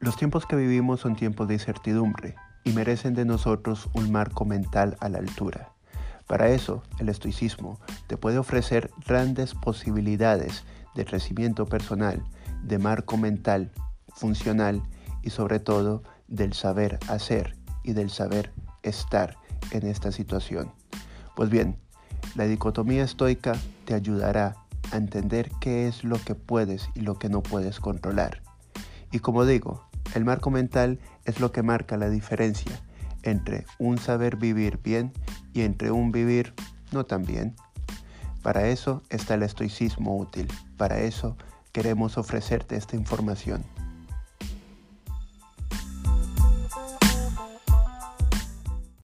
Los tiempos que vivimos son tiempos de incertidumbre y merecen de nosotros un marco mental a la altura. Para eso, el estoicismo te puede ofrecer grandes posibilidades de crecimiento personal, de marco mental, funcional y sobre todo del saber hacer y del saber estar en esta situación. Pues bien, la dicotomía estoica te ayudará a entender qué es lo que puedes y lo que no puedes controlar. Y como digo, el marco mental es lo que marca la diferencia entre un saber vivir bien y entre un vivir no tan bien. Para eso está el estoicismo útil, para eso queremos ofrecerte esta información.